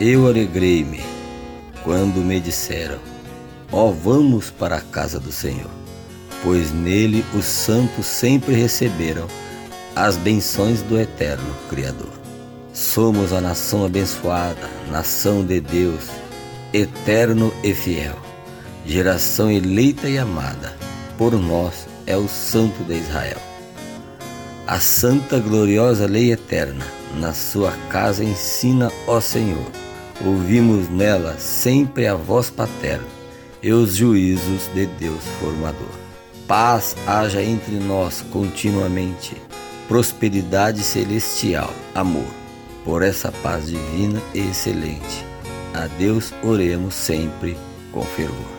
Eu alegrei-me quando me disseram: Ó, oh, vamos para a casa do Senhor, pois nele os santos sempre receberam as benções do eterno Criador. Somos a nação abençoada, nação de Deus, eterno e fiel, geração eleita e amada, por nós é o Santo de Israel. A santa gloriosa lei eterna, na sua casa ensina, ó Senhor. Ouvimos nela sempre a voz paterna e os juízos de Deus formador. Paz haja entre nós continuamente, prosperidade celestial, amor. Por essa paz divina e excelente, a Deus oremos sempre com fervor.